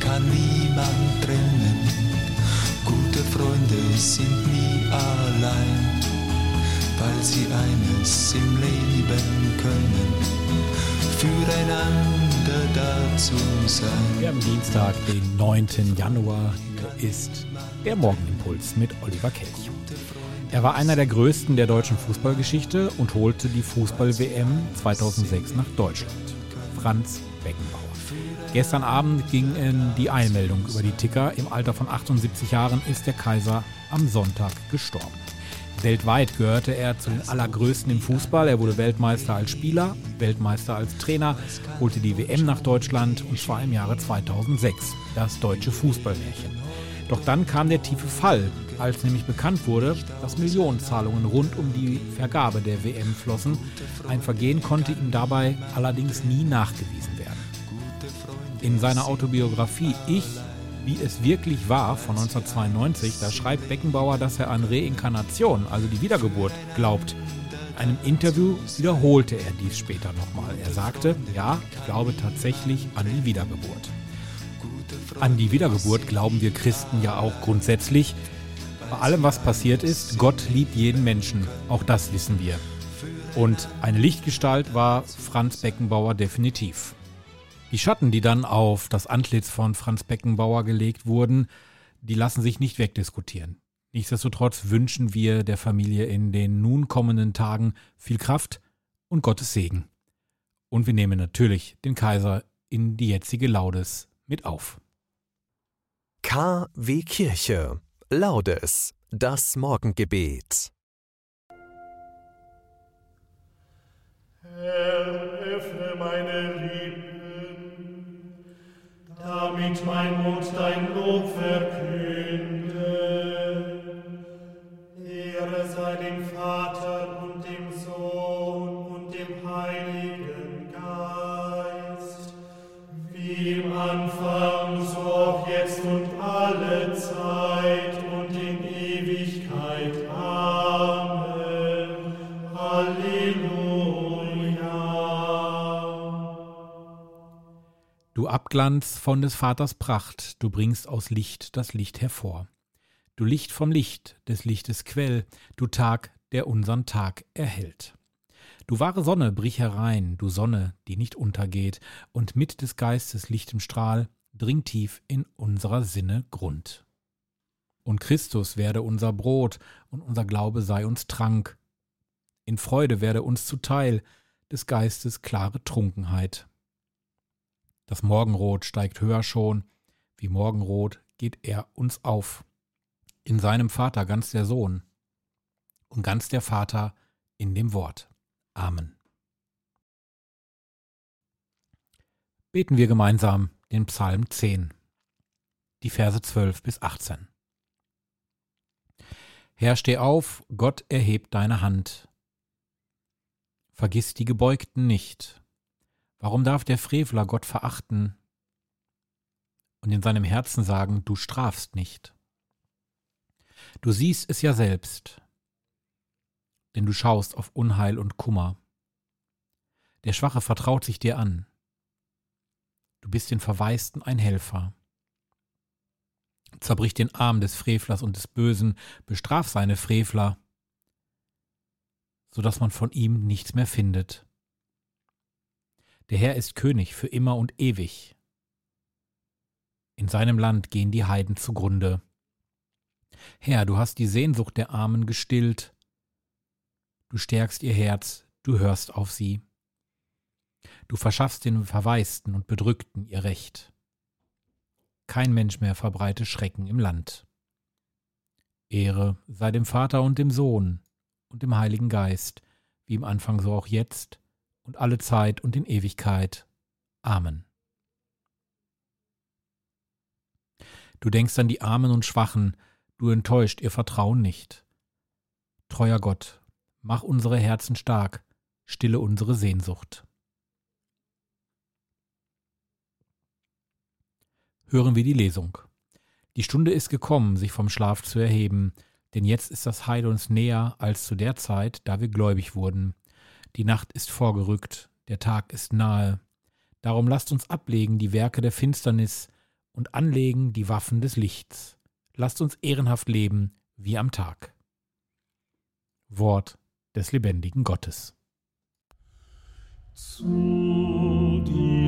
kann niemand trennen. Gute Freunde sind nie allein, weil sie eines im Leben können, füreinander da zu sein. Wir haben Dienstag, den 9. Januar. Ist der Morgenimpuls mit Oliver Kelch. Er war einer der größten der deutschen Fußballgeschichte und holte die Fußball-WM 2006 nach Deutschland. Franz Beckenbauer. Gestern Abend ging in die Einmeldung über die Ticker. Im Alter von 78 Jahren ist der Kaiser am Sonntag gestorben. Weltweit gehörte er zu den allergrößten im Fußball. Er wurde Weltmeister als Spieler, Weltmeister als Trainer, holte die WM nach Deutschland und zwar im Jahre 2006, das deutsche Fußballmärchen. Doch dann kam der tiefe Fall, als nämlich bekannt wurde, dass Millionenzahlungen rund um die Vergabe der WM flossen. Ein Vergehen konnte ihm dabei allerdings nie nachgewiesen werden. In seiner Autobiografie Ich, wie es wirklich war von 1992, da schreibt Beckenbauer, dass er an Reinkarnation, also die Wiedergeburt, glaubt. In einem Interview wiederholte er dies später nochmal. Er sagte, ja, ich glaube tatsächlich an die Wiedergeburt. An die Wiedergeburt glauben wir Christen ja auch grundsätzlich. Bei allem, was passiert ist, Gott liebt jeden Menschen. Auch das wissen wir. Und eine Lichtgestalt war Franz Beckenbauer definitiv. Die Schatten, die dann auf das Antlitz von Franz Beckenbauer gelegt wurden, die lassen sich nicht wegdiskutieren. Nichtsdestotrotz wünschen wir der Familie in den nun kommenden Tagen viel Kraft und Gottes Segen. Und wir nehmen natürlich den Kaiser in die jetzige Laudes mit auf. KW Kirche. Laudes. Das Morgengebet. Herr, öffne meine Lippen, damit mein Mund dein Lob verkünde. Ehre sei dem Vater und dem Sohn und dem Heiligen Geist, wie im Anfang, so auch jetzt und alle Zeit Abglanz von des Vaters Pracht, du bringst aus Licht das Licht hervor. Du Licht vom Licht, des Lichtes Quell, du Tag, der unsern Tag erhält. Du wahre Sonne, brich herein, du Sonne, die nicht untergeht, und mit des Geistes lichtem Strahl dring tief in unserer Sinne Grund. Und Christus werde unser Brot, und unser Glaube sei uns Trank. In Freude werde uns zuteil des Geistes klare Trunkenheit. Das Morgenrot steigt höher schon, wie Morgenrot geht er uns auf. In seinem Vater ganz der Sohn und ganz der Vater in dem Wort. Amen. Beten wir gemeinsam den Psalm 10, die Verse 12 bis 18. Herr, steh auf, Gott erhebt deine Hand. Vergiss die Gebeugten nicht. Warum darf der Frevler Gott verachten und in seinem Herzen sagen, du strafst nicht? Du siehst es ja selbst, denn du schaust auf Unheil und Kummer. Der Schwache vertraut sich dir an. Du bist den Verwaisten ein Helfer. Zerbrich den Arm des Frevlers und des Bösen, bestraf seine Frevler, so dass man von ihm nichts mehr findet. Der Herr ist König für immer und ewig. In seinem Land gehen die Heiden zugrunde. Herr, du hast die Sehnsucht der Armen gestillt. Du stärkst ihr Herz, du hörst auf sie. Du verschaffst den Verwaisten und Bedrückten ihr Recht. Kein Mensch mehr verbreite Schrecken im Land. Ehre sei dem Vater und dem Sohn und dem Heiligen Geist, wie im Anfang so auch jetzt und alle Zeit und in Ewigkeit. Amen. Du denkst an die Armen und Schwachen, du enttäuscht ihr Vertrauen nicht. Treuer Gott, mach unsere Herzen stark, stille unsere Sehnsucht. Hören wir die Lesung. Die Stunde ist gekommen, sich vom Schlaf zu erheben, denn jetzt ist das Heil uns näher als zu der Zeit, da wir gläubig wurden. Die Nacht ist vorgerückt, der Tag ist nahe. Darum lasst uns ablegen die Werke der Finsternis und anlegen die Waffen des Lichts. Lasst uns ehrenhaft leben wie am Tag. Wort des lebendigen Gottes. Zu dir,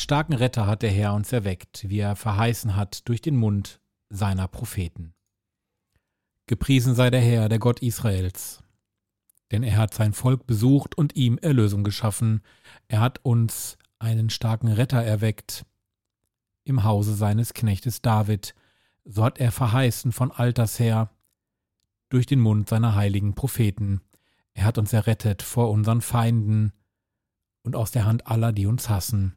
Einen starken Retter hat der Herr uns erweckt, wie er verheißen hat durch den Mund seiner Propheten. Gepriesen sei der Herr, der Gott Israels. Denn er hat sein Volk besucht und ihm Erlösung geschaffen. Er hat uns einen starken Retter erweckt im Hause seines Knechtes David. So hat er verheißen von alters her durch den Mund seiner heiligen Propheten. Er hat uns errettet vor unseren Feinden und aus der Hand aller, die uns hassen.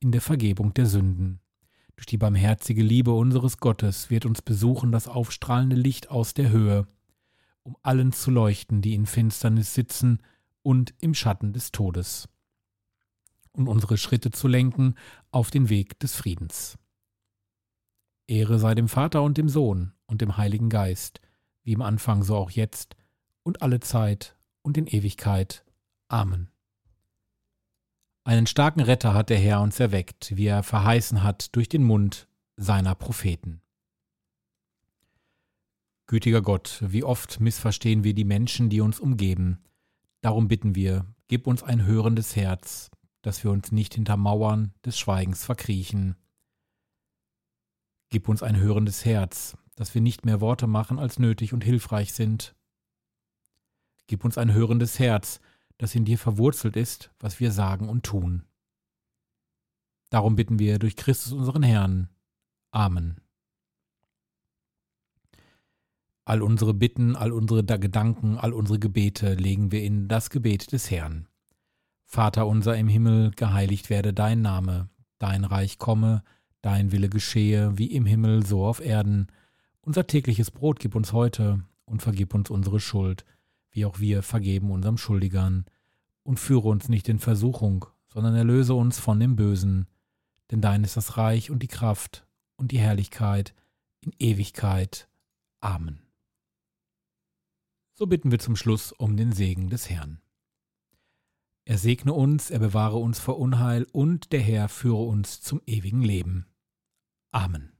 in der Vergebung der Sünden. Durch die barmherzige Liebe unseres Gottes wird uns besuchen das aufstrahlende Licht aus der Höhe, um allen zu leuchten, die in Finsternis sitzen und im Schatten des Todes, und unsere Schritte zu lenken auf den Weg des Friedens. Ehre sei dem Vater und dem Sohn und dem Heiligen Geist, wie im Anfang so auch jetzt und alle Zeit und in Ewigkeit. Amen. Einen starken Retter hat der Herr uns erweckt, wie er verheißen hat durch den Mund seiner Propheten. Gütiger Gott, wie oft missverstehen wir die Menschen, die uns umgeben. Darum bitten wir, gib uns ein hörendes Herz, dass wir uns nicht hinter Mauern des Schweigens verkriechen. Gib uns ein hörendes Herz, dass wir nicht mehr Worte machen, als nötig und hilfreich sind. Gib uns ein hörendes Herz, das in dir verwurzelt ist, was wir sagen und tun. Darum bitten wir durch Christus unseren Herrn. Amen. All unsere Bitten, all unsere Gedanken, all unsere Gebete legen wir in das Gebet des Herrn. Vater unser im Himmel, geheiligt werde dein Name, dein Reich komme, dein Wille geschehe, wie im Himmel so auf Erden. Unser tägliches Brot gib uns heute und vergib uns unsere Schuld, wie auch wir vergeben unserem Schuldigern. Und führe uns nicht in Versuchung, sondern erlöse uns von dem Bösen. Denn dein ist das Reich und die Kraft und die Herrlichkeit in Ewigkeit. Amen. So bitten wir zum Schluss um den Segen des Herrn. Er segne uns, er bewahre uns vor Unheil und der Herr führe uns zum ewigen Leben. Amen.